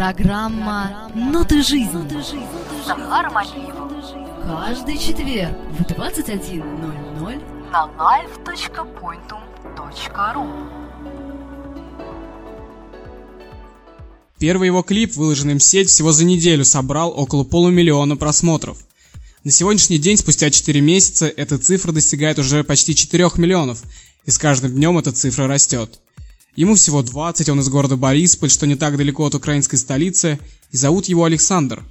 Программа «Ноты жизни» Захар Малиев. Каждый четверг в 21.00 на live.pointum.ru Первый его клип, выложенный в сеть, всего за неделю собрал около полумиллиона просмотров. На сегодняшний день, спустя 4 месяца, эта цифра достигает уже почти 4 миллионов, и с каждым днем эта цифра растет. Ему всего 20, он из города Борисполь, что не так далеко от украинской столицы, и зовут его Александр.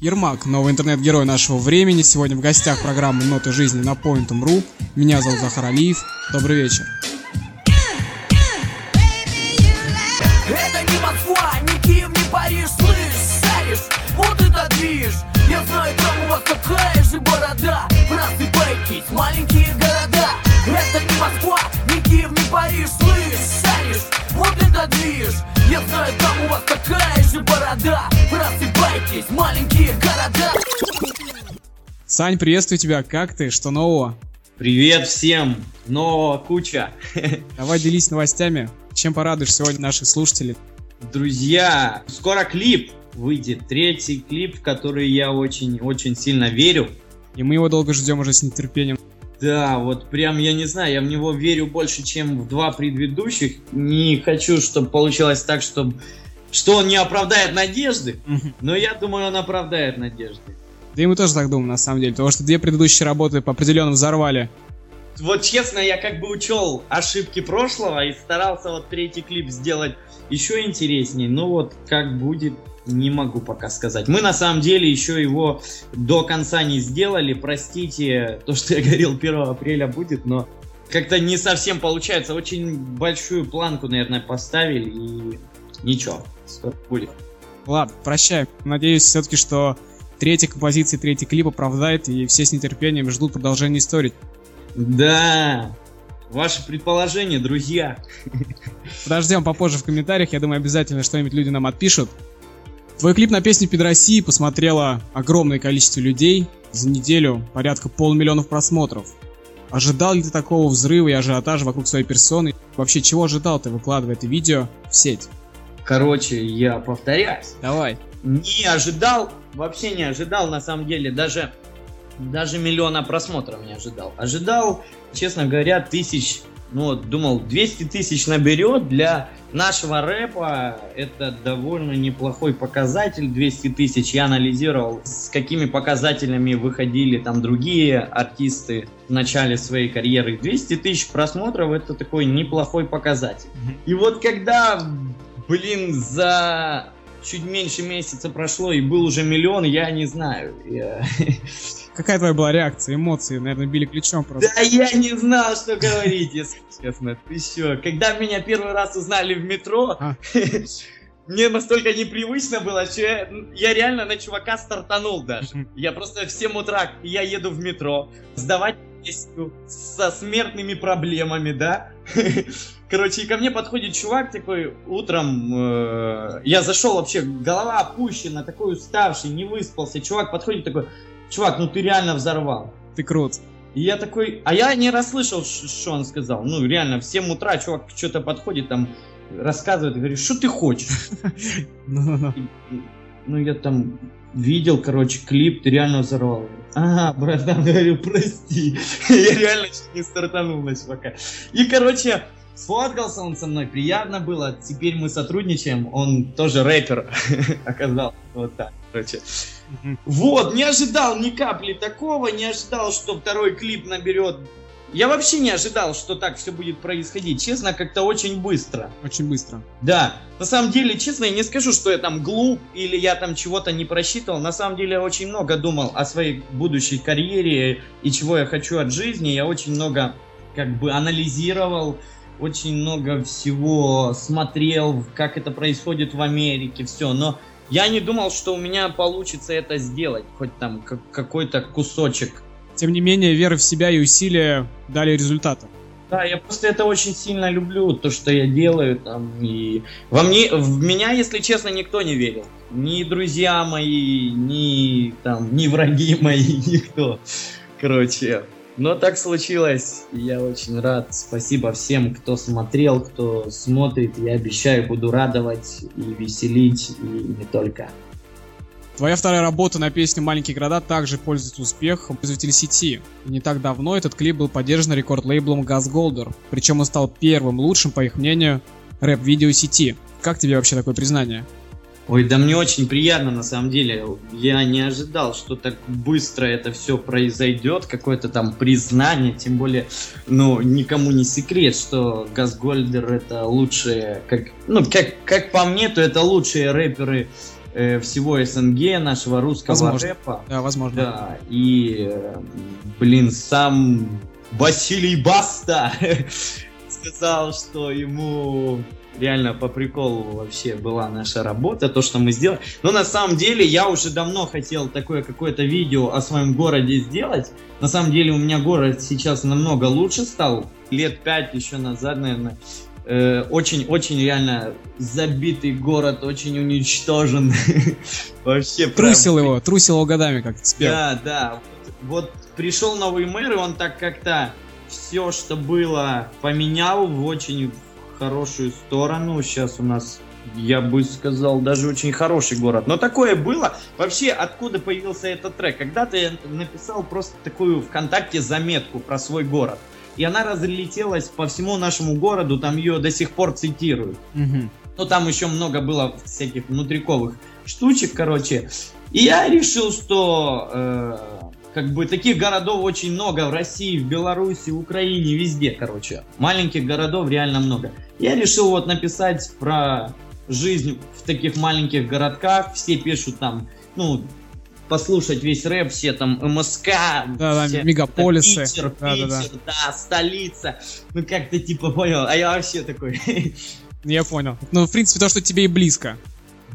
Ермак, новый интернет-герой нашего времени, сегодня в гостях программы «Ноты жизни» на Point.ru. Меня зовут Захар Алиев. Добрый вечер. Это не Москва, не Киев, не Париж, слышь, шаришь, вот это движ Я знаю, там у вас такая же борода Просыпайтесь, маленькие города Это не Москва, не Киев, не Париж, движ Я знаю, там у вас такая же борода Просыпайтесь, маленькие города Сань, приветствую тебя. Как ты? Что нового? Привет всем! Нового куча! Давай делись новостями. Чем порадуешь сегодня наших слушателей? Друзья, скоро клип выйдет. Третий клип, в который я очень-очень сильно верю. И мы его долго ждем уже с нетерпением. Да, вот прям, я не знаю, я в него верю больше, чем в два предыдущих. Не хочу, чтобы получилось так, чтобы что он не оправдает надежды, но я думаю, он оправдает надежды. Да и мы тоже так думаем, на самом деле. Потому что две предыдущие работы по определенно взорвали. Вот честно, я как бы учел ошибки прошлого и старался вот третий клип сделать еще интереснее. Ну вот как будет, не могу пока сказать. Мы на самом деле еще его до конца не сделали. Простите, то, что я говорил 1 апреля будет, но как-то не совсем получается. Очень большую планку, наверное, поставили и ничего, скоро будет. Ладно, прощай. Надеюсь все-таки, что третья композиция, третий клип оправдает, и все с нетерпением ждут продолжения истории. Да, ваши предположения, друзья. Подождем попозже в комментариях, я думаю, обязательно что-нибудь люди нам отпишут. Твой клип на песню «Пид России» посмотрело огромное количество людей. За неделю порядка полмиллионов просмотров. Ожидал ли ты такого взрыва и ажиотажа вокруг своей персоны? Вообще, чего ожидал ты, выкладывая это видео в сеть? Короче, я повторяюсь. Давай. Не ожидал, вообще не ожидал, на самом деле, даже, даже миллиона просмотров не ожидал. Ожидал, честно говоря, тысяч, ну вот, думал, 200 тысяч наберет для нашего рэпа, это довольно неплохой показатель, 200 тысяч. Я анализировал, с какими показателями выходили там другие артисты в начале своей карьеры. 200 тысяч просмотров, это такой неплохой показатель. И вот когда, блин, за чуть меньше месяца прошло и был уже миллион, я не знаю. Я- Какая твоя была реакция, эмоции? Наверное, били ключом просто. Да я не знал, что говорить, если честно. Ты что? Когда меня первый раз узнали в метро, А. мне настолько непривычно было, что я, я реально на чувака стартанул даже. Я просто в 7 утра, я еду в метро, сдавать песню со смертными проблемами, да? Короче, и ко мне подходит чувак такой утром, э, я зашел вообще, голова опущена, такой уставший, не выспался. Чувак подходит такой, чувак, ну ты реально взорвал. Ты крут. И я такой, а я не расслышал, что он сказал. Ну, реально, в 7 утра чувак что-то подходит, там, рассказывает, и говорит, что ты хочешь? Ну-ну-ну. Ну, я там видел, короче, клип, ты реально взорвал. Ага, братан, говорю, прости. Я реально чуть не стартанул на чувака. И, короче, сфоткался он со мной, приятно было. Теперь мы сотрудничаем, он тоже рэпер оказался. Вот так, короче. Вот, не ожидал ни капли такого, не ожидал, что второй клип наберет. Я вообще не ожидал, что так все будет происходить. Честно, как-то очень быстро. Очень быстро. Да, на самом деле, честно, я не скажу, что я там глуп или я там чего-то не просчитывал. На самом деле, я очень много думал о своей будущей карьере и чего я хочу от жизни. Я очень много как бы анализировал, очень много всего смотрел, как это происходит в Америке, все. Но я не думал, что у меня получится это сделать, хоть там как- какой-то кусочек Тем не менее, вера в себя и усилия дали результаты. Да, я просто это очень сильно люблю, то, что я делаю там, и во мне, в меня, если честно, никто не верил. Ни друзья мои, ни там, ни враги мои, никто. Короче, Но так случилось, я очень рад. Спасибо всем, кто смотрел, кто смотрит. Я обещаю, буду радовать и веселить, и не только. Твоя вторая работа на песню «Маленькие города» также пользуется успехом пользователей сети. И не так давно этот клип был поддержан рекорд-лейблом Газ Голдер, причем он стал первым лучшим, по их мнению, рэп-видео сети. Как тебе вообще такое признание? Ой, да мне очень приятно, на самом деле. Я не ожидал, что так быстро это все произойдет, какое-то там признание, тем более, ну, никому не секрет, что Газгольдер это лучшие, как, ну, как, как по мне, то это лучшие рэперы э, всего СНГ, нашего русского Возможно. рэпа. Да, возможно. Да, и, э, блин, сам Василий Баста сказал, что ему реально по приколу вообще была наша работа, то, что мы сделали. Но на самом деле я уже давно хотел такое какое-то видео о своем городе сделать. На самом деле у меня город сейчас намного лучше стал. Лет пять еще назад, наверное. Очень-очень реально забитый город, очень уничтожен. Вообще Трусил его, трусил его годами, как ты спел. Да, да. Вот, вот пришел новый мэр, и он так как-то все, что было, поменял в очень хорошую сторону. Сейчас у нас, я бы сказал, даже очень хороший город. Но такое было. Вообще, откуда появился этот трек? Когда-то я написал просто такую ВКонтакте заметку про свой город. И она разлетелась по всему нашему городу, там ее до сих пор цитируют. Мгм. Ну, там еще много было всяких внутриковых штучек, короче. И я решил, что э, как бы таких городов очень много в России, в Беларуси, в Украине, везде, короче. Маленьких городов реально много. Я решил вот написать про жизнь в таких маленьких городках. Все пишут там, ну, послушать весь рэп, все там МСК, Да-да, все, мегаполисы. Питер, Да-да-да. Питер, да, столица. Ну, как ты типа понял, а я вообще такой... Я понял. Ну, в принципе, то, что тебе и близко.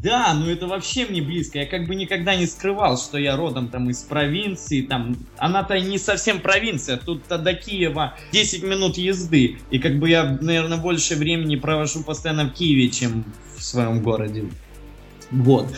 Да, ну это вообще мне близко. Я как бы никогда не скрывал, что я родом там из провинции. Там она-то не совсем провинция. Тут-то до Киева 10 минут езды. И как бы я, наверное, больше времени провожу постоянно в Киеве, чем в своем городе. Вот.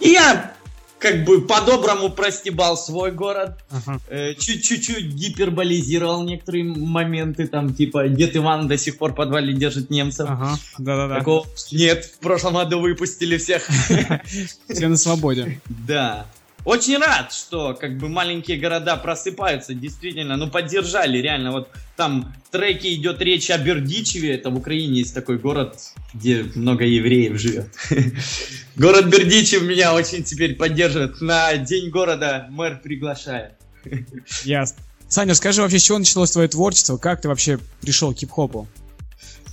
И я как бы по-доброму простебал свой город. Ага. Э, Чуть-чуть гиперболизировал некоторые моменты, там, типа, Дед Иван до сих пор в подвале держит немцев. Ага. Да-да-да. Такого нет, в прошлом году выпустили всех. Все на свободе. Да. Очень рад, что как бы маленькие города просыпаются, действительно, ну поддержали, реально, вот там в треке идет речь о Бердичеве, это в Украине есть такой город, где много евреев живет. Город Бердичев меня очень теперь поддерживает, на День города мэр приглашает. Ясно. Саня, скажи вообще, с чего началось твое творчество? Как ты вообще пришел к хип-хопу?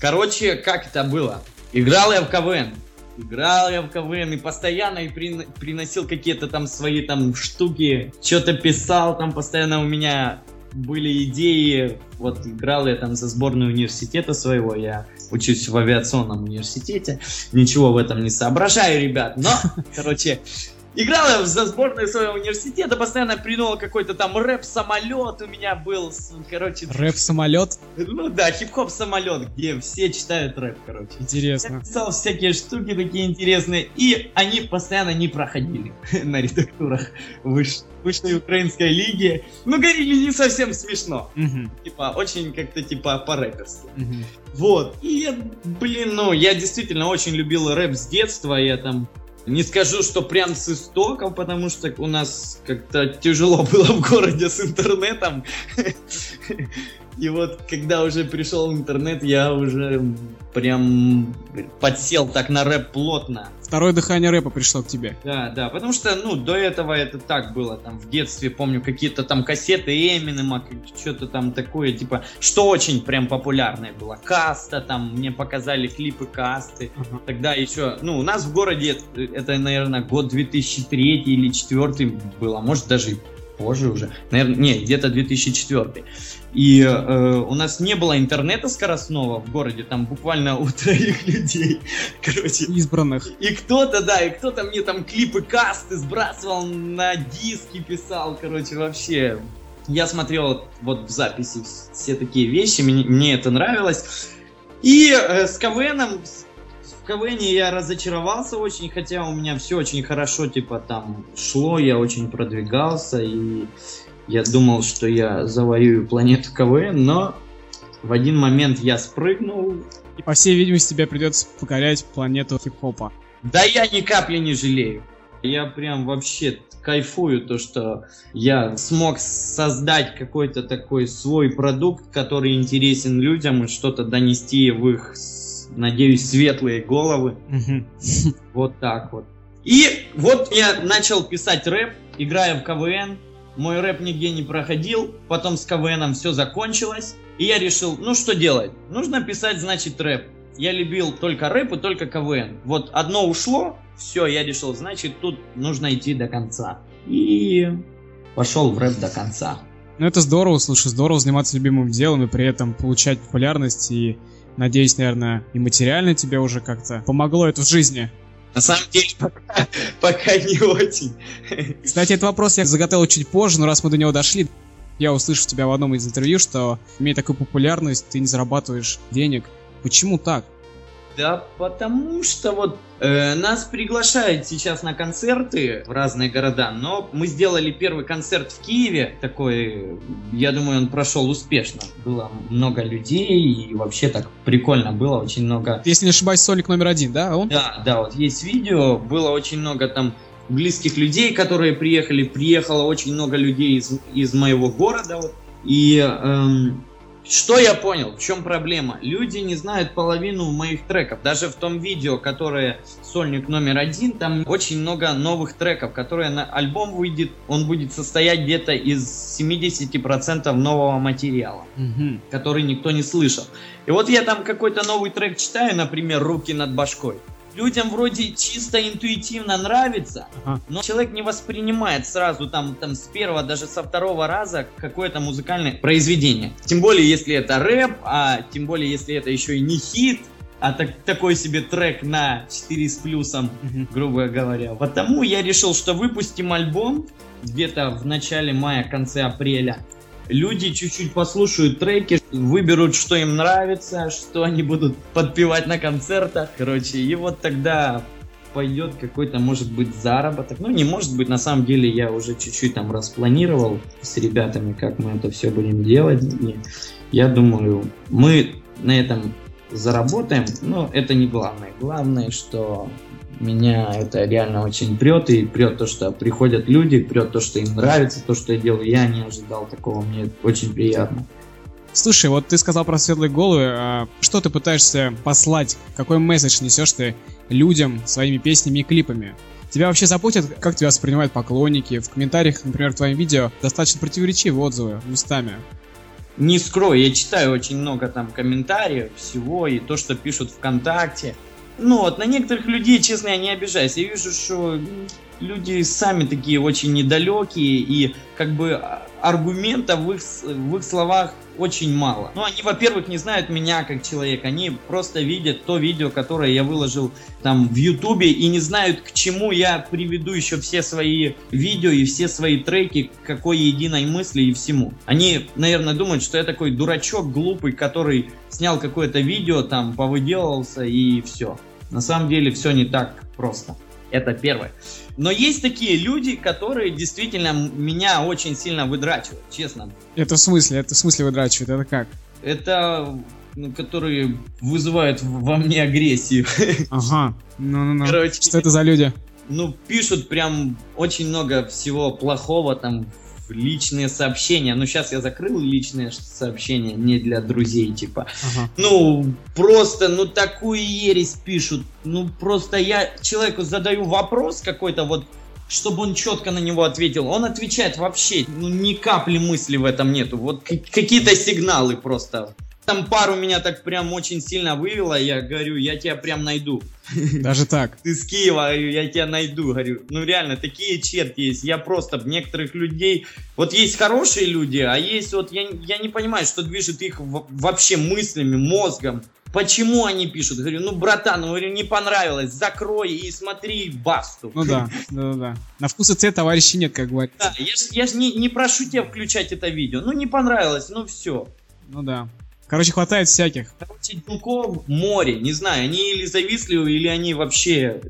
Короче, как это было? Играл я в КВН. Играл я в КВН и постоянно и прин- приносил какие-то там свои там штуки, что-то писал, там постоянно у меня были идеи. Вот играл я там за сборную университета своего, я учусь в авиационном университете. Ничего в этом не соображаю, ребят. Но, короче, играл я за сборную своего университета, постоянно придумал какой-то там рэп-самолет у меня был. Короче, Рэп-самолет? ну да, хип-хоп самолет, где все читают рэп, короче. Я Интересно. писал всякие штуки такие интересные, и они постоянно не проходили на редактурах выш- высшей украинской лиги. Ну, говорили не совсем смешно. Типа, очень как-то типа по-рэперски. Вот. И, я, блин, ну, я действительно очень любил рэп с детства. Я там не скажу, что прям с истоков, потому что у нас как-то тяжело было в городе с интернетом. И вот, когда уже пришел интернет, я уже прям подсел так на рэп плотно. Второе дыхание рэпа пришло к тебе. Да, да, потому что, ну, до этого это так было, там, в детстве, помню, какие-то там кассеты Эминема, что-то там такое, типа, что очень прям популярное было. Каста, там, мне показали клипы Касты. Ага. Тогда еще, ну, у нас в городе, это, наверное, год 2003 или 2004 было, может, даже позже уже. Наверное, не, где-то 2004. И э, у нас не было интернета скоростного в городе, там буквально у троих людей. Короче, Избранных. и кто-то, да, и кто-то мне там клипы касты сбрасывал на диски, писал, короче, вообще. Я смотрел вот в записи все такие вещи, мне, мне это нравилось. И э, с КВНом, в КВНе я разочаровался очень, хотя у меня все очень хорошо, типа, там шло, я очень продвигался, и Я думал, что я завоюю планету КВН, но в один момент я спрыгнул. И по всей видимости тебе придется покорять планету хип-хопа. Да я ни капли не жалею. Я прям вообще кайфую, то, что я смог создать какой-то такой свой продукт, который интересен людям и что-то донести в их, надеюсь, светлые головы. Вот так вот. И вот я начал писать рэп, играя в КВН. Мой рэп нигде не проходил, потом с КВНом все закончилось. И я решил, ну что делать? Нужно писать, значит, рэп. Я любил только рэп и только КВН. Вот одно ушло, все, я решил, значит, тут нужно идти до конца. И пошел в рэп до конца. Ну это здорово, слушай, здорово заниматься любимым делом и при этом получать популярность и, надеюсь, наверное, и материально тебе уже как-то помогло это в жизни. На самом деле, пока, пока не очень. Кстати, этот вопрос я заготовил чуть позже, но раз мы до него дошли, я услышу тебя в одном из интервью, что, имея такую популярность, ты не зарабатываешь денег. Почему так? Да потому что вот э, нас приглашают сейчас на концерты в разные города, но мы сделали первый концерт в Киеве, такой, я думаю, он прошел успешно. Было много людей и вообще так прикольно было, очень много... Если не ошибаюсь, Солик номер один, да? Он? Да, да, вот есть видео, было очень много там близких людей, которые приехали, приехало очень много людей из, из моего города, вот, и... Эм, что я понял? В чем проблема? Люди не знают половину моих треков. Даже в том видео, которое сольник номер один, там очень много новых треков, которые на альбом выйдет, он будет состоять где-то из 70% нового материала, угу. который никто не слышал. И вот я там какой-то новый трек читаю, например, «Руки над башкой» людям вроде чисто интуитивно нравится, ага. но человек не воспринимает сразу там, там с первого, даже со второго раза какое-то музыкальное произведение. Тем более, если это рэп, а тем более, если это еще и не хит, а так, такой себе трек на 4 с плюсом, грубо говоря. Потому я решил, что выпустим альбом где-то в начале мая, конце апреля люди чуть-чуть послушают треки, выберут, что им нравится, что они будут подпевать на концертах, короче, и вот тогда пойдет какой-то, может быть, заработок. Ну, не может быть, на самом деле я уже чуть-чуть там распланировал с ребятами, как мы это все будем делать. И я думаю, мы на этом заработаем, но это не главное. Главное, что меня это реально очень прет, и прет то, что приходят люди, прет то, что им нравится, то, что я делаю. Я не ожидал такого, мне очень приятно. Слушай, вот ты сказал про светлые головы, а что ты пытаешься послать, какой месседж несешь ты людям своими песнями и клипами? Тебя вообще заботит, как тебя воспринимают поклонники? В комментариях, например, к твоим видео достаточно противоречивые отзывы местами. Не скрою, я читаю очень много там комментариев всего, и то, что пишут ВКонтакте. Ну вот, на некоторых людей, честно, я не обижаюсь. Я вижу, что люди сами такие очень недалекие, и как бы аргументов в их, в их словах очень мало. Ну, они, во-первых, не знают меня как человека, они просто видят то видео, которое я выложил там в Ютубе, и не знают, к чему я приведу еще все свои видео и все свои треки, к какой единой мысли и всему. Они, наверное, думают, что я такой дурачок глупый, который снял какое-то видео, там, повыделался и все. На самом деле все не так просто. Это первое. Но есть такие люди, которые действительно меня очень сильно выдрачивают, честно. Это в смысле? Это в смысле выдрачивают? Это как? Это ну, которые вызывают во мне агрессию. Ага. Ну-ну-ну. Короче, что это за люди? Ну, пишут прям очень много всего плохого там личные сообщения. Ну, сейчас я закрыл личные сообщения, не для друзей, типа. Ага. Ну, просто, ну, такую ересь пишут. Ну, просто я человеку задаю вопрос какой-то вот чтобы он четко на него ответил. Он отвечает вообще, ну, ни капли мысли в этом нету. Вот какие-то сигналы просто там пару меня так прям очень сильно вывело, я говорю, я тебя прям найду. Даже так? Ты с Киева, я тебя найду, говорю. Ну реально, такие черти есть. Я просто некоторых людей... Вот есть хорошие люди, а есть вот... Я, я не понимаю, что движет их вообще мыслями, мозгом. Почему они пишут? Говорю, ну, братан, ну, говорю, не понравилось, закрой и смотри басту. Ну да, да, да. На вкус и цвет товарищей нет, как говорится. Да, я ж, я ж не, не прошу тебя включать это видео. Ну, не понравилось, ну все. Ну да. Короче, хватает всяких. Короче, дюков море, не знаю, они или завистливые, или они вообще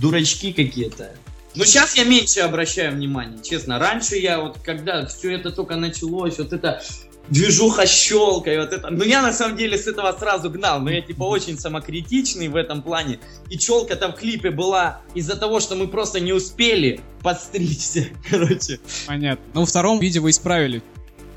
дурачки какие-то. Ну, сейчас я меньше обращаю внимание, честно. Раньше я вот, когда все это только началось, вот это движуха щелкай, вот это. Ну, я на самом деле с этого сразу гнал, но я типа очень самокритичный в этом плане. И челка там в клипе была из-за того, что мы просто не успели подстричься, короче. Понятно. Ну, во втором видео вы исправили.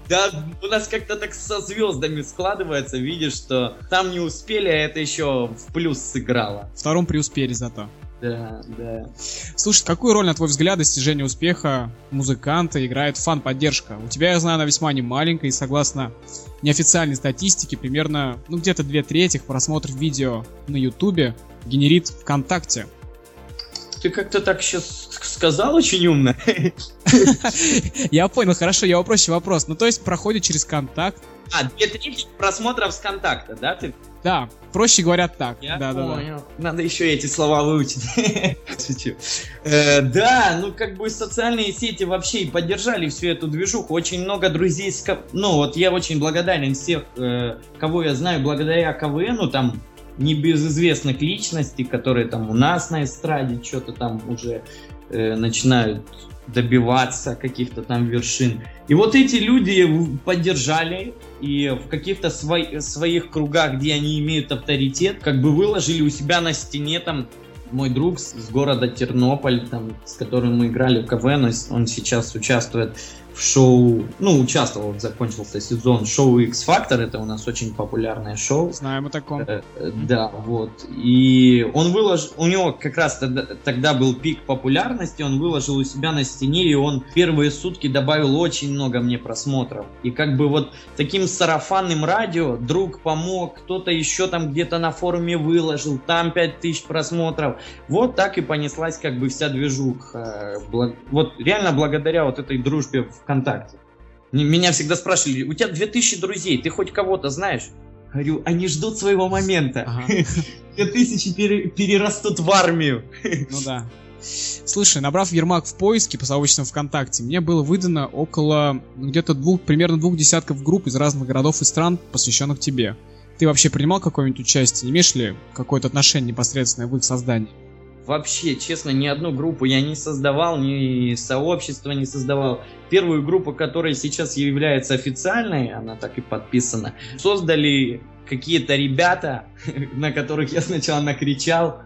Да, у нас как-то так со звездами складывается, видишь, что там не успели, а это еще в плюс сыграло. Втором преуспели зато. Да, да. Слушай, какую роль, на твой взгляд, достижение успеха музыканта играет фан-поддержка? У тебя, я знаю, она весьма немаленькая, и согласно неофициальной статистике, примерно, ну, где-то две трети просмотров видео на Ютубе генерит ВКонтакте. Ты как-то так сейчас сказал очень умно. Я понял, хорошо, я попроще вопрос. Ну, то есть проходит через контакт. А, две трети просмотров с контакта, да? Ты да, проще говорят так. Я да, понял. Да, да. Надо еще эти слова выучить. э, да, ну как бы социальные сети вообще и поддержали всю эту движуху. Очень много друзей, с... ну вот я очень благодарен всех, э, кого я знаю благодаря КВНу, там небезызвестных личностей, которые там у нас на эстраде что-то там уже э, начинают добиваться каких-то там вершин. И вот эти люди поддержали и в каких-то свой, своих кругах, где они имеют авторитет, как бы выложили у себя на стене там мой друг с города Тернополь, там, с которым мы играли в КВН, он сейчас участвует в шоу, ну, участвовал, закончился сезон шоу X Factor, это у нас очень популярное шоу. Знаем о таком. Э, да, вот. И он выложил, у него как раз тогда, тогда был пик популярности, он выложил у себя на стене, и он первые сутки добавил очень много мне просмотров. И как бы вот таким сарафанным радио друг помог, кто-то еще там где-то на форуме выложил, там 5000 просмотров. Вот так и понеслась как бы вся движуха. Вот реально благодаря вот этой дружбе в ВКонтакте. Меня всегда спрашивали, у тебя 2000 друзей, ты хоть кого-то знаешь? Говорю, они ждут своего момента. Ага. 2000 пере, перерастут в армию. Ну да. Слушай, набрав Ермак в поиске по сообществам ВКонтакте, мне было выдано около ну, где-то двух, примерно двух десятков групп из разных городов и стран, посвященных тебе. Ты вообще принимал какое-нибудь участие? Имеешь ли какое-то отношение непосредственное в их создании? Вообще, честно, ни одну группу я не создавал, ни сообщество не создавал. Первую группу, которая сейчас является официальной, она так и подписана, создали какие-то ребята, на которых я сначала накричал.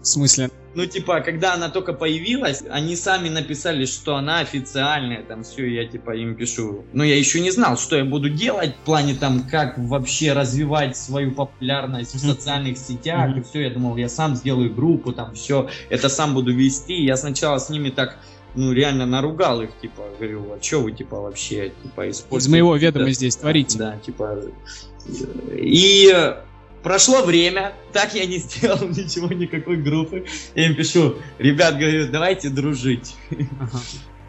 В смысле? Ну, типа, когда она только появилась, они сами написали, что она официальная, там, все, я, типа, им пишу. Но я еще не знал, что я буду делать в плане, там, как вообще развивать свою популярность в социальных сетях, и все, я думал, я сам сделаю группу, там, все, это сам буду вести. Я сначала с ними так ну, реально наругал их, типа, говорю, а что вы, типа, вообще, типа, используете? Из моего ведома да, здесь творите. Да, типа, и прошло время, так я не сделал ничего, никакой группы. Я им пишу, ребят, говорю, давайте дружить. Ага.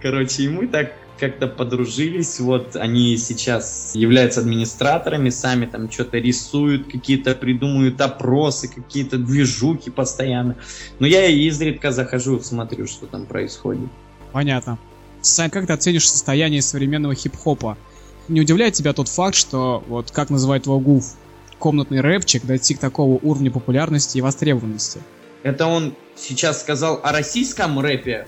Короче, и мы так как-то подружились, вот они сейчас являются администраторами, сами там что-то рисуют, какие-то придумывают опросы, какие-то движухи постоянно. Но я изредка захожу, смотрю, что там происходит. Понятно. Сань, как ты оценишь состояние современного хип-хопа? Не удивляет тебя тот факт, что, вот как называет его Гуф, комнатный рэпчик достиг такого уровня популярности и востребованности? Это он сейчас сказал о российском рэпе?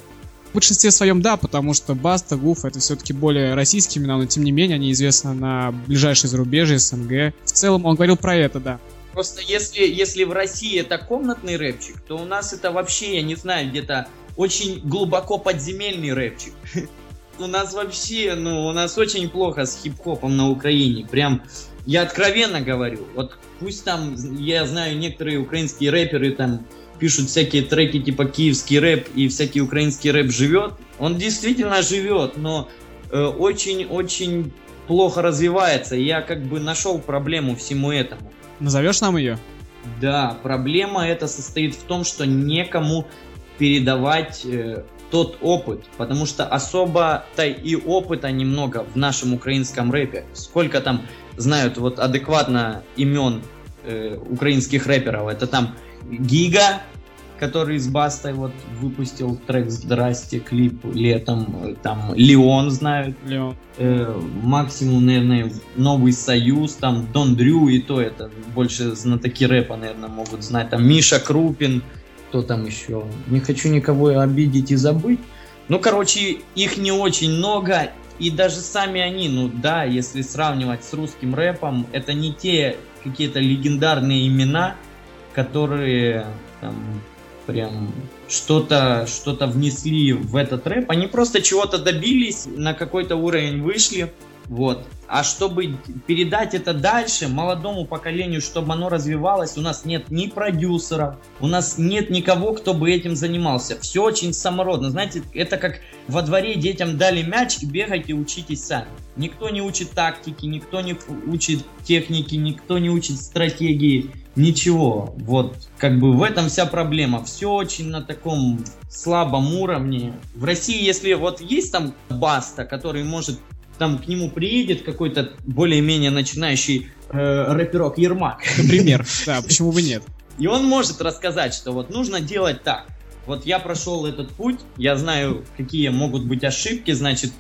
В большинстве своем да, потому что Баста, Гуф это все-таки более российские имена, но тем не менее они известны на ближайшей зарубежье, СНГ. В целом он говорил про это, да. Просто если, если в России это комнатный рэпчик, то у нас это вообще, я не знаю, где-то очень глубоко подземельный рэпчик. У нас вообще, ну, у нас очень плохо с хип-хопом на Украине. Прям, я откровенно говорю, вот пусть там, я знаю, некоторые украинские рэперы там пишут всякие треки типа киевский рэп и всякий украинский рэп живет. Он действительно живет, но очень-очень э, плохо развивается. Я как бы нашел проблему всему этому. Назовешь нам ее? Да, проблема эта состоит в том, что некому передавать э, тот опыт, потому что особо-то и опыта немного в нашем украинском рэпе. Сколько там знают вот адекватно имен э, украинских рэперов? Это там Гига, который с Бастой вот выпустил трек «Здрасте», клип летом, там Леон знают, Леон. Э, максимум, наверное, Новый Союз, там Дон Дрю и то это больше знатоки рэпа, наверное, могут знать, там Миша Крупин, кто там еще, не хочу никого обидеть и забыть. Ну, короче, их не очень много, и даже сами они, ну да, если сравнивать с русским рэпом, это не те какие-то легендарные имена, которые там прям что-то что-то внесли в этот рэп. Они просто чего-то добились, на какой-то уровень вышли. Вот. А чтобы передать это дальше молодому поколению, чтобы оно развивалось, у нас нет ни продюсеров, у нас нет никого, кто бы этим занимался. Все очень самородно. Знаете, это как во дворе детям дали мяч, бегайте, учитесь сами. Никто не учит тактики, никто не учит техники, никто не учит стратегии, ничего. Вот, как бы в этом вся проблема. Все очень на таком слабом уровне. В России, если вот есть там Баста, который может там к нему приедет какой-то более-менее начинающий э, рэперок Ермак. Например, да, почему бы нет? И он может рассказать, что вот нужно делать так. Вот я прошел этот путь, я знаю, какие могут быть ошибки, значит,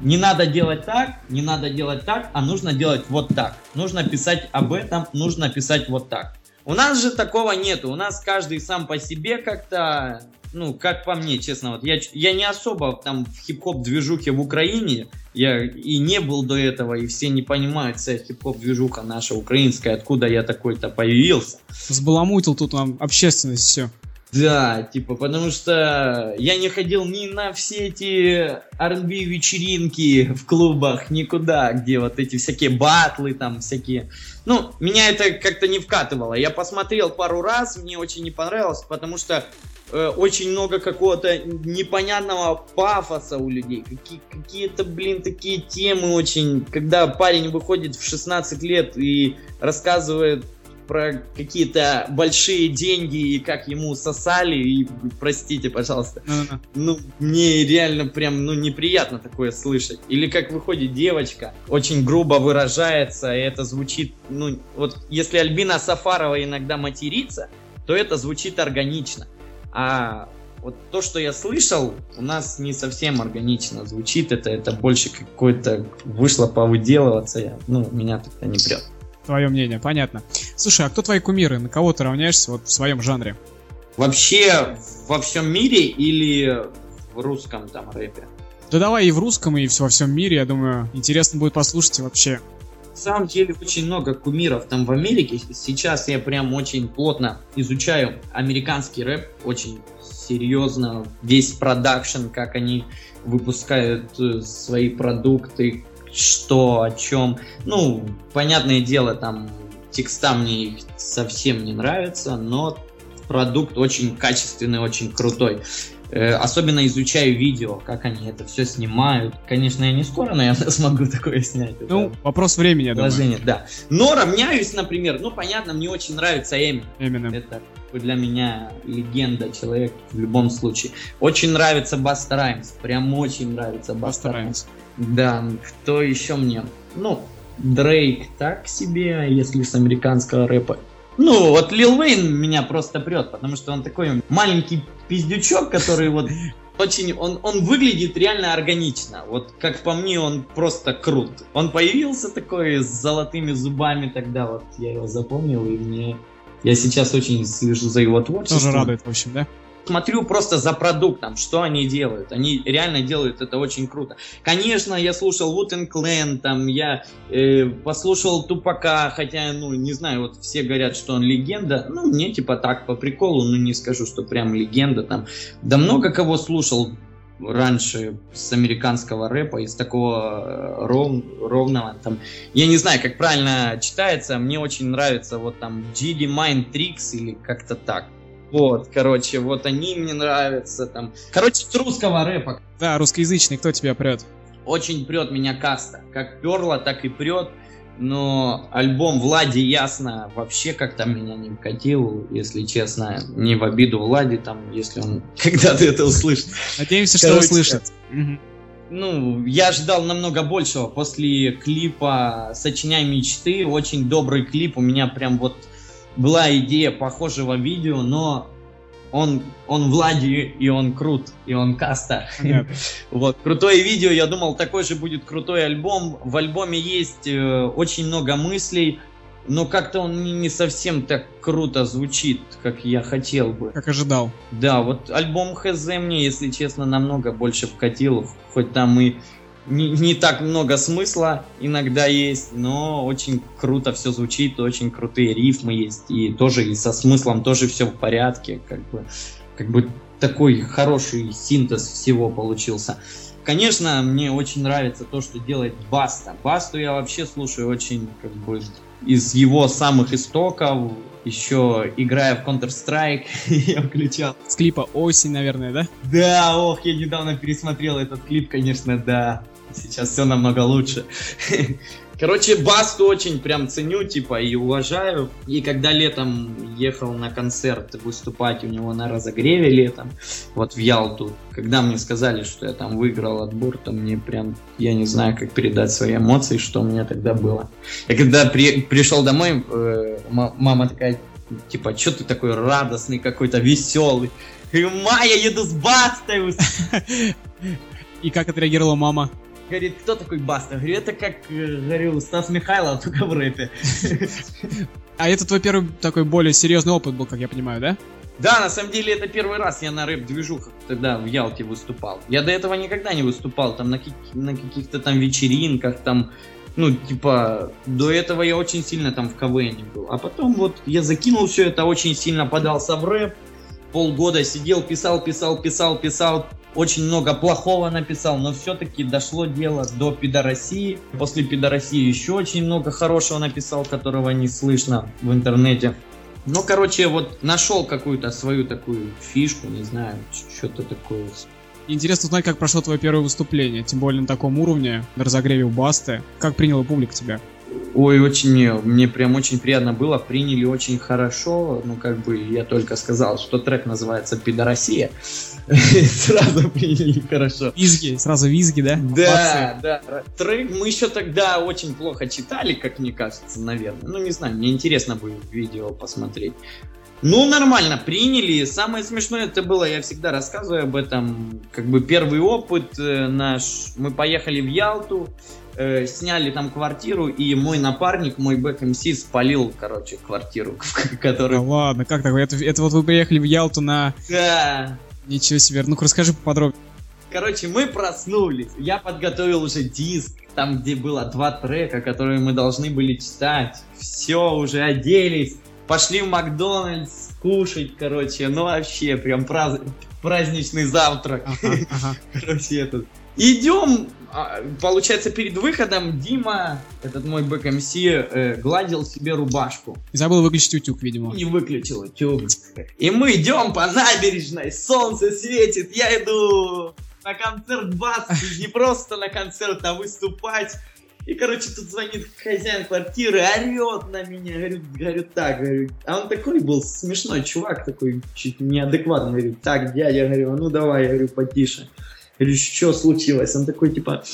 не надо делать так, не надо делать так, а нужно делать вот так. Нужно писать об этом, нужно писать вот так. У нас же такого нету. У нас каждый сам по себе как-то, ну, как по мне, честно, вот я, я не особо там в хип-хоп движухе в Украине, я и не был до этого, и все не понимают, вся хип-хоп движуха наша украинская, откуда я такой-то появился. Сбаламутил тут нам общественность все. Да, типа, потому что я не ходил ни на все эти R&B вечеринки в клубах, никуда, где вот эти всякие батлы там всякие. Ну, меня это как-то не вкатывало. Я посмотрел пару раз, мне очень не понравилось, потому что э, очень много какого-то непонятного пафоса у людей. Какие, какие-то, блин, такие темы очень... Когда парень выходит в 16 лет и рассказывает про какие-то большие деньги и как ему сосали, и простите, пожалуйста. Uh-huh. Ну, мне реально прям, ну, неприятно такое слышать. Или как выходит девочка, очень грубо выражается, и это звучит, ну, вот если Альбина Сафарова иногда матерится, то это звучит органично. А вот то, что я слышал, у нас не совсем органично звучит. Это, это больше какое-то вышло повыделываться. Я, ну, меня так не прет твое мнение, понятно. Слушай, а кто твои кумиры? На кого ты равняешься вот в своем жанре? Вообще во всем мире или в русском там рэпе? Да давай и в русском, и во всем мире, я думаю, интересно будет послушать вообще. На самом деле очень много кумиров там в Америке. Сейчас я прям очень плотно изучаю американский рэп, очень серьезно, весь продакшн, как они выпускают э, свои продукты, что, о чем. Ну, понятное дело, там текста мне их совсем не нравятся, но продукт очень качественный, очень крутой. Э, особенно изучаю видео, как они это все снимают. Конечно, я не скоро, наверное, смогу такое снять. Ну, это вопрос времени, я думаю. Да. Но равняюсь, например, ну, понятно, мне очень нравится Эмин. Эмinem. Это для меня легенда, человек в любом случае. Очень нравится Баста Раймс, прям очень нравится Баста Раймс. Да, кто еще мне? Ну, Дрейк так себе, если с американского рэпа. Ну, вот Лил Вейн меня просто прет, потому что он такой маленький пиздючок, который вот очень, он, он выглядит реально органично. Вот как по мне, он просто крут. Он появился такой с золотыми зубами тогда, вот я его запомнил, и мне... Я сейчас очень слежу за его творчеством. Тоже радует, в общем, да? Смотрю просто за продуктом, что они делают. Они реально делают это очень круто. Конечно, я слушал Wooten Clan, там, я э, послушал Тупака, хотя, ну, не знаю, вот все говорят, что он легенда. Ну, мне типа так, по приколу, ну, не скажу, что прям легенда там. Да много кого слушал раньше с американского рэпа, из такого э, ров, ровного, там, я не знаю, как правильно читается, мне очень нравится вот там GD Mind Tricks или как-то так. Вот, короче, вот они мне нравятся там. Короче, с русского рэпа. Да, русскоязычный, кто тебя прет? Очень прет меня каста. Как перла, так и прет. Но альбом Влади Ясно вообще как-то меня не катил, если честно. Не в обиду Влади, там, если он когда-то это услышит. Надеемся, что Короче, услышит. Ну, я ожидал намного большего. После клипа «Сочиняй мечты», очень добрый клип, у меня прям вот была идея похожего видео, но он, он Влади, и он крут, и он каста. вот, крутое видео, я думал, такой же будет крутой альбом. В альбоме есть э, очень много мыслей, но как-то он не, не совсем так круто звучит, как я хотел бы. Как ожидал. Да, вот альбом ХЗ мне, если честно, намного больше вкатил, хоть там и не, не так много смысла иногда есть, но очень круто все звучит, очень крутые рифмы есть, и тоже и со смыслом тоже все в порядке, как бы, как бы такой хороший синтез всего получился. Конечно, мне очень нравится то, что делает Баста. Басту я вообще слушаю очень, как бы, из его самых истоков. Еще играя в Counter-Strike, я включал. С клипа «Осень», наверное, да? Да, ох, я недавно пересмотрел этот клип, конечно, да. Сейчас все намного лучше. Короче, Басту очень прям ценю, типа, и уважаю. И когда летом ехал на концерт выступать у него на разогреве летом, вот в Ялту, когда мне сказали, что я там выиграл отбор, то мне прям, я не знаю, как передать свои эмоции, что у меня тогда было. Я когда при, пришел домой, э, мама такая, типа, что ты такой радостный какой-то, веселый? Я говорю, ма, я еду с Бастой! И как отреагировала мама? Говорит, кто такой Баста? Говорю, это как, э, говорю, Стас Михайлов, только в рэпе. А это твой первый такой более серьезный опыт был, как я понимаю, да? Да, на самом деле это первый раз я на рэп-движухах тогда в Ялте выступал. Я до этого никогда не выступал, там на, на каких-то там вечеринках, там, ну, типа, до этого я очень сильно там в КВН был. А потом вот я закинул все это, очень сильно подался в рэп, полгода сидел, писал, писал, писал, писал, очень много плохого написал, но все-таки дошло дело до пидорасии. После пидорасии еще очень много хорошего написал, которого не слышно в интернете. Ну, короче, вот нашел какую-то свою такую фишку, не знаю, что-то такое. Интересно узнать, как прошло твое первое выступление, тем более на таком уровне, на разогреве у Басты. Как приняла публика тебя? Ой, очень, мне прям очень приятно было, приняли очень хорошо, ну, как бы я только сказал, что трек называется «Пидоросия», сразу приняли хорошо. Визги, сразу визги, да? Да, да. Трек мы еще тогда очень плохо читали, как мне кажется, наверное. Ну, не знаю, мне интересно будет видео посмотреть. Ну, нормально, приняли. Самое смешное это было, я всегда рассказываю об этом, как бы первый опыт э, наш. Мы поехали в Ялту, э, сняли там квартиру, и мой напарник, мой бэк МС спалил, короче, квартиру, который... Да ладно, как так? Это, это вот вы приехали в Ялту на... Да. Ничего себе, ну-ка расскажи поподробнее. Короче, мы проснулись, я подготовил уже диск, там где было два трека, которые мы должны были читать. Все, уже оделись, пошли в Макдональдс кушать, короче, ну вообще прям пraz... праздничный завтрак. Ага, ага. Короче, этот. Идем, а, получается, перед выходом Дима, этот мой бэк э, гладил себе рубашку. И забыл выключить утюг, видимо. Не выключил утюг. И мы идем по набережной, солнце светит, я иду на концерт Баски, не просто на концерт, а выступать. И, короче, тут звонит хозяин квартиры, орет на меня, говорю, говорю так, говорю. А он такой был смешной чувак, такой чуть неадекватный, говорю, так, дядя, говорю, ну давай, я говорю, потише. Говорю, что случилось? Он такой, типа,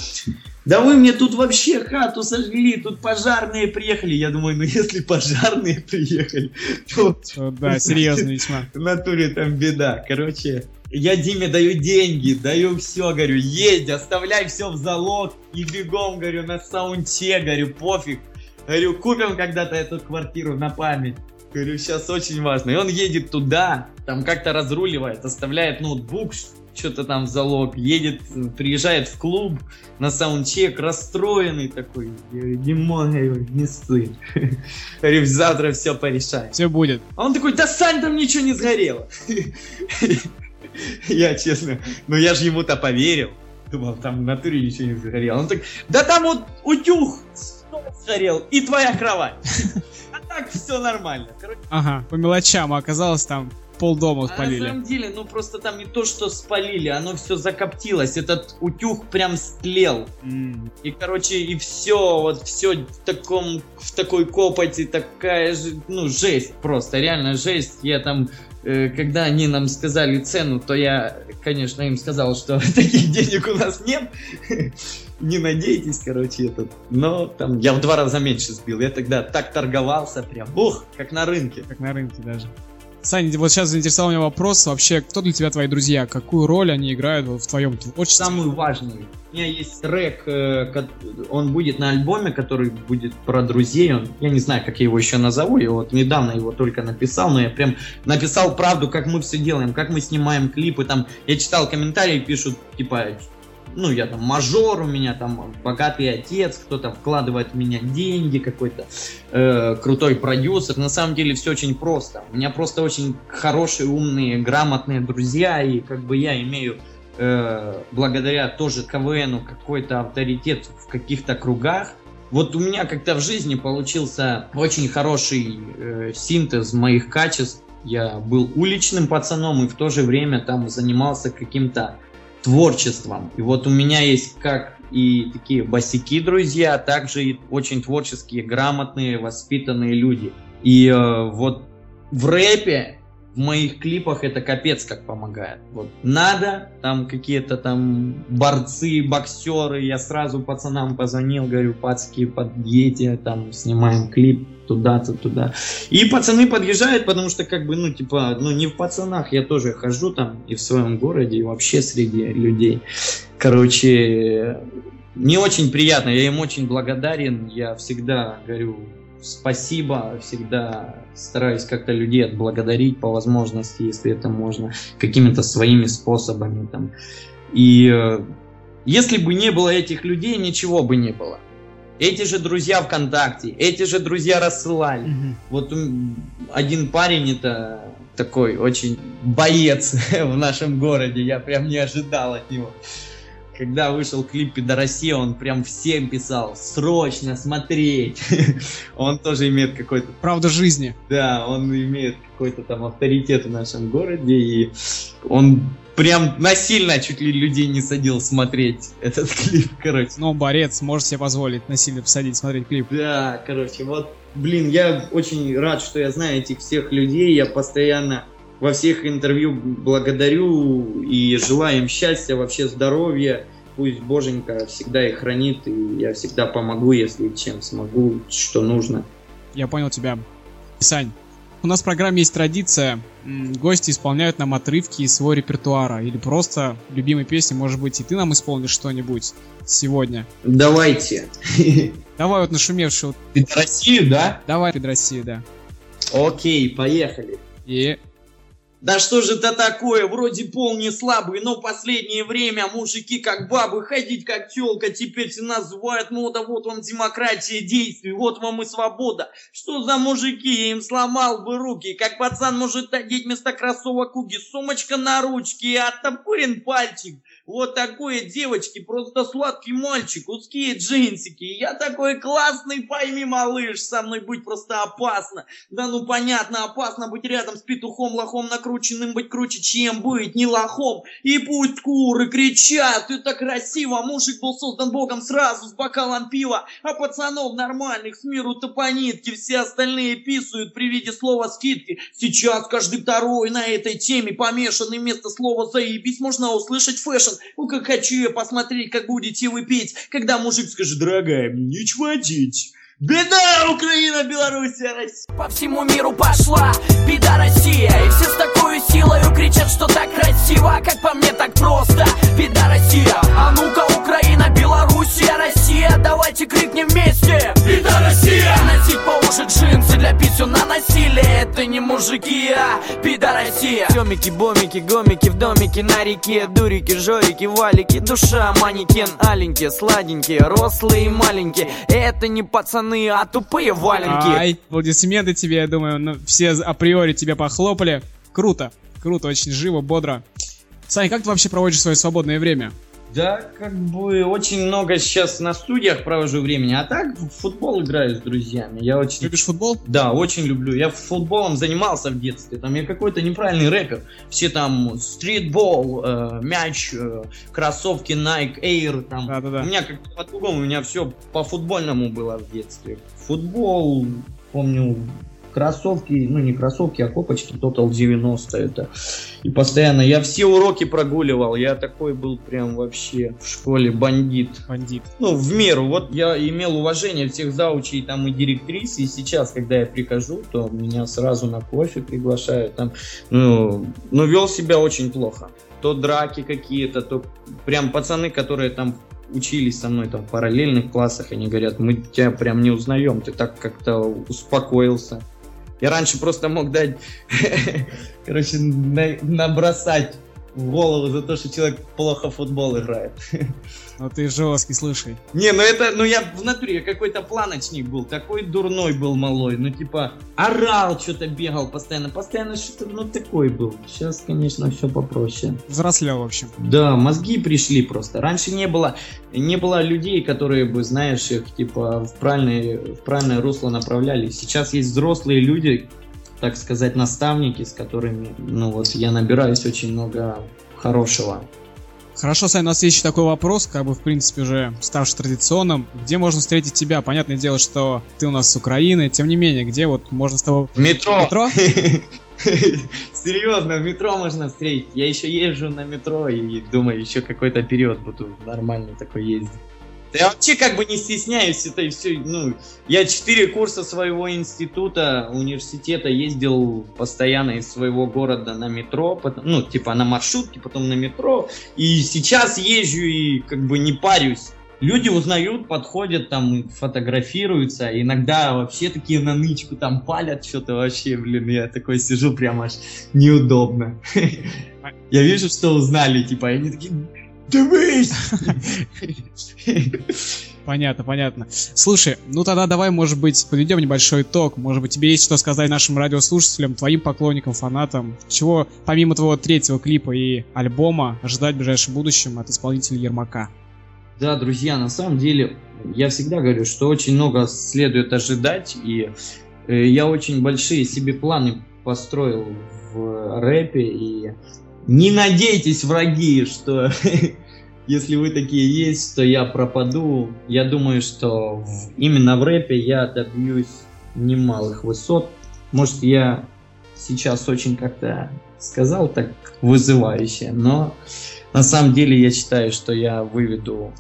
да вы мне тут вообще хату сожгли, тут пожарные приехали. Я думаю, ну если пожарные приехали, то... Да, серьезно весьма. В натуре там беда. Короче, я Диме даю деньги, даю все, говорю, едь, оставляй все в залог и бегом, говорю, на саунче, говорю, пофиг. Говорю, купим когда-то эту квартиру на память. Говорю, сейчас очень важно. И он едет туда, там как-то разруливает, оставляет ноутбук, что-то там в залог, едет, приезжает в клуб на саундчек, расстроенный такой. Я говорю, не могу, не сын. Говорю, завтра все порешаем. Все будет. А он такой, да Сань, там ничего не сгорело. Я честно, ну я же ему-то поверил. Думал, там в натуре ничего не сгорело. Он так, да там вот утюг сгорел и твоя кровать. А так все нормально. Ага, по мелочам, а оказалось там полдома спалили. А на самом деле, ну просто там не то, что спалили, оно все закоптилось. Этот утюг прям стлел. Mm. И, короче, и все, вот все в таком, в такой копоти, такая же, ну, жесть просто, реально жесть. Я там когда они нам сказали цену, то я, конечно, им сказал, что таких денег у нас нет. Не надейтесь, короче, этот. Но там я в два раза меньше сбил. Я тогда так торговался прям, ух, как на рынке. Как на рынке даже. Саня, вот сейчас заинтересовал меня вопрос, вообще, кто для тебя твои друзья? Какую роль они играют в твоем творчестве? Самый важный. У меня есть трек, э, он будет на альбоме, который будет про друзей. Он, я не знаю, как я его еще назову. Я вот недавно его только написал, но я прям написал правду, как мы все делаем, как мы снимаем клипы. Там я читал комментарии, пишут, типа, ну, я там мажор, у меня там богатый отец, кто-то вкладывает в меня деньги, какой-то э, крутой продюсер. На самом деле все очень просто. У меня просто очень хорошие, умные, грамотные друзья, и как бы я имею э, благодаря тоже КВНу какой-то авторитет в каких-то кругах. Вот у меня как-то в жизни получился очень хороший э, синтез моих качеств. Я был уличным пацаном и в то же время там занимался каким-то творчеством. И вот у меня есть как и такие босики друзья, а также и очень творческие, грамотные, воспитанные люди. И э, вот в рэпе, в моих клипах это капец как помогает. Вот надо, там какие-то там борцы, боксеры, я сразу пацанам позвонил, говорю, пацки, подъедьте, там снимаем клип туда-то, туда. И пацаны подъезжают, потому что, как бы, ну, типа, ну, не в пацанах, я тоже хожу там и в своем городе, и вообще среди людей. Короче, не очень приятно, я им очень благодарен, я всегда говорю спасибо, всегда стараюсь как-то людей отблагодарить по возможности, если это можно, какими-то своими способами там. И э, если бы не было этих людей, ничего бы не было. Эти же друзья ВКонтакте, эти же друзья рассылали. Угу. Вот один парень это такой очень боец в нашем городе, я прям не ожидал от него. Когда вышел клип «Пидоросия», он прям всем писал «Срочно смотреть!» Он тоже имеет какой-то... Правда жизни. Да, он имеет какой-то там авторитет в нашем городе, и он прям насильно чуть ли людей не садил смотреть этот клип, короче. Ну, борец может себе позволить насильно посадить смотреть клип. Да, короче, вот, блин, я очень рад, что я знаю этих всех людей, я постоянно во всех интервью благодарю и желаю им счастья, вообще здоровья, пусть Боженька всегда их хранит, и я всегда помогу, если чем смогу, что нужно. Я понял тебя. Сань, у нас в программе есть традиция. Гости исполняют нам отрывки из своего репертуара. Или просто любимой песни, может быть, и ты нам исполнишь что-нибудь сегодня. Давайте. Давай вот нашумевшую. Під Россию, да? Давай, Під Россию, да. Окей, поехали. И да что же это такое, вроде пол не слабый, но последнее время мужики как бабы, ходить как телка, теперь все называют мода, вот вам демократия действий, вот вам и свобода. Что за мужики, я им сломал бы руки, как пацан может одеть вместо кроссовок уги, сумочка на ручке и оттопырен пальчик. Вот такой девочки, просто сладкий мальчик, узкие джинсики. Я такой классный, пойми, малыш, со мной быть просто опасно. Да ну понятно, опасно быть рядом с петухом, лохом накрученным, быть круче, чем быть не лохом. И пусть куры кричат, это красиво, мужик был создан богом сразу с бокалом пива, а пацанов нормальных с миру-то по нитке, все остальные писают при виде слова скидки. Сейчас каждый второй на этой теме помешанный вместо слова заебись можно услышать fashion. Ну, как хочу я посмотреть, как будете вы петь, когда мужик скажет, дорогая, мне нечего одеть. Беда, Украина, Белоруссия, Россия. По всему миру пошла беда Россия И все с такой силой кричат, что так красиво Как по мне, так просто Беда Россия А ну-ка, Украина, Белоруссия, Россия Давайте крикнем не мужики, а беда Россия Семики, бомики, гомики в домике на реке Дурики, жорики, валики, душа, манекен Аленькие, сладенькие, рослые и маленькие Это не пацаны а тупые валенки. Ай, аплодисменты тебе, я думаю, ну, все априори тебе похлопали. Круто, круто, очень живо, бодро. Сань, как ты вообще проводишь свое свободное время? Да, как бы очень много сейчас на студиях провожу времени, а так в футбол играю с друзьями. Я очень... Любишь футбол? Да, очень люблю. Я футболом занимался в детстве. Там я какой-то неправильный рэпер. Все там стритбол, э, мяч, э, кроссовки Nike Air. Там. Да, да, да. У меня как-то по-другому, у меня все по футбольному было в детстве. Футбол, помню, кроссовки, ну не кроссовки, а копочки Total 90 это. И постоянно, я все уроки прогуливал, я такой был прям вообще в школе бандит. Бандит. Ну, в меру, вот я имел уважение всех заучей там и директрис, и сейчас, когда я прихожу, то меня сразу на кофе приглашают, там, ну, ну вел себя очень плохо. То драки какие-то, то прям пацаны, которые там учились со мной там в параллельных классах, они говорят, мы тебя прям не узнаем, ты так как-то успокоился. Я раньше просто мог дать, короче, набросать в голову за то, что человек плохо в футбол играет. Ну ты жесткий, слушай. Не, ну это, ну я в натуре какой-то планочник был, такой дурной был малой, ну типа орал, что-то бегал постоянно, постоянно что-то, ну такой был. Сейчас, конечно, все попроще. Взрослел, в общем. Да, мозги пришли просто. Раньше не было, не было людей, которые бы, знаешь, их типа в правильное, в правильное русло направляли. Сейчас есть взрослые люди, так сказать, наставники, с которыми, ну вот, я набираюсь очень много хорошего. Хорошо, Сань, у нас есть еще такой вопрос, как бы, в принципе, уже ставший традиционным. Где можно встретить тебя? Понятное дело, что ты у нас с Украины, тем не менее, где вот можно с тобой... В метро! Метро? Серьезно, в метро можно встретить. Я еще езжу на метро и думаю, еще какой-то период буду нормально такой ездить. Я вообще как бы не стесняюсь этой все. Ну, я четыре курса своего института, университета ездил постоянно из своего города на метро, потом, ну, типа на маршрутке, потом на метро. И сейчас езжу и как бы не парюсь. Люди узнают, подходят, там, фотографируются, иногда вообще такие на нычку там палят что-то вообще, блин, я такой сижу прям аж неудобно. Я вижу, что узнали, типа, они такие, Дивись! Понятно, понятно. Слушай, ну тогда давай, может быть, подведем небольшой итог. Может быть, тебе есть что сказать нашим радиослушателям, твоим поклонникам, фанатам? Чего, помимо твоего третьего клипа и альбома, ожидать в ближайшем будущем от исполнителя Ермака? Да, друзья, на самом деле, я всегда говорю, что очень много следует ожидать, и э, я очень большие себе планы построил в рэпе, и не надейтесь, враги, что если вы такие есть, то я пропаду. Я думаю, что именно в рэпе я добьюсь немалых высот. Может, я сейчас очень как-то сказал так вызывающе, но на самом деле я считаю, что я выведу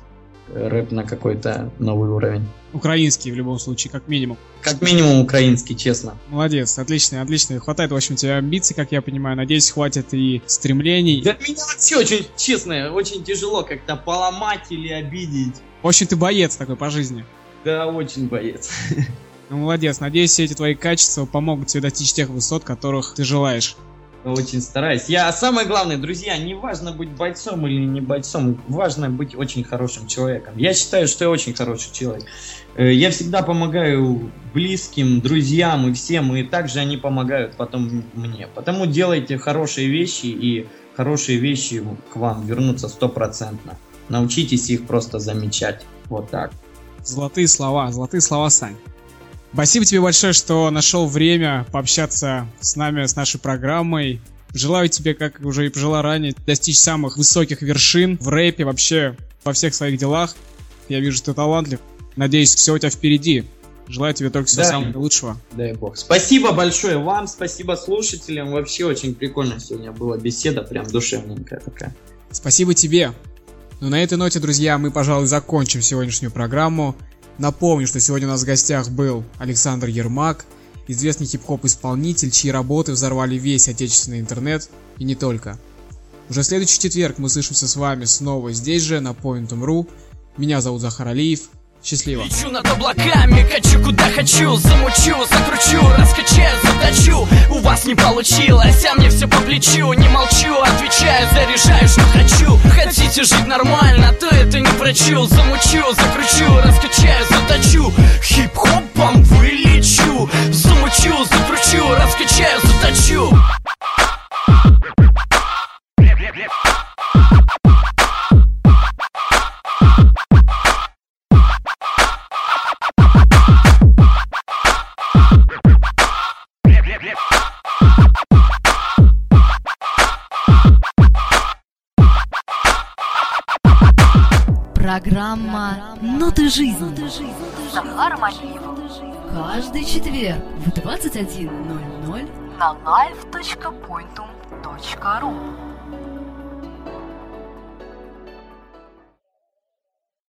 рэп на какой-то новый уровень. Украинский в любом случае, как минимум. Как минимум украинский, честно. Молодец, отлично, отлично. Хватает, в общем, тебе амбиций, как я понимаю. Надеюсь, хватит и стремлений. Да меня вообще очень, честно, очень тяжело как-то поломать или обидеть. В общем, ты боец такой по жизни. Да, очень боец. Ну, молодец. Надеюсь, все эти твои качества помогут тебе достичь тех высот, которых ты желаешь. Очень стараюсь. Я самое главное, друзья, не важно быть бойцом или не бойцом, важно быть очень хорошим человеком. Я считаю, что я очень хороший человек. Э, я всегда помогаю близким, друзьям и всем, и также они помогают потом мне. Потому делайте хорошие вещи, и хорошие вещи к вам вернутся стопроцентно. Научитесь их просто замечать. Вот так. Золотые слова, золотые слова, Сань. Спасибо тебе большое, что нашел время пообщаться с нами, с нашей программой. Желаю тебе, как уже и пожелал ранее, достичь самых высоких вершин в рэпе, вообще во всех своих делах. Я вижу, что ты талантлив. Надеюсь, все у тебя впереди. Желаю тебе только всего да. самого лучшего. Дай бог. Спасибо большое вам, спасибо слушателям. Вообще очень прикольно сегодня была беседа, прям душевненькая такая. Спасибо тебе. Ну на этой ноте, друзья, мы, пожалуй, закончим сегодняшнюю программу. Напомню, что сегодня у нас в гостях был Александр Ермак, известный хип-хоп-исполнитель, чьи работы взорвали весь отечественный интернет и не только. Уже следующий четверг мы слышимся с вами снова здесь же, на Point.ru. Меня зовут Захар Алиев. Счастливо. Лечу над облаками, хочу куда хочу Замучу, закручу, раскачаю, заточу. У вас не получилось, а мне все по плечу. Не молчу, отвечаю, заряжаю, что хочу. Хотите жить нормально, то это не врачу. Замучу, закручу, раскачаю, заточу. Хип-хопом вылечу Замучу, закручу, раскачаю, заточу Программа «Ноты жизни» с Захаром Алиевым. Каждый четверг в 21.00 на live.pointum.ru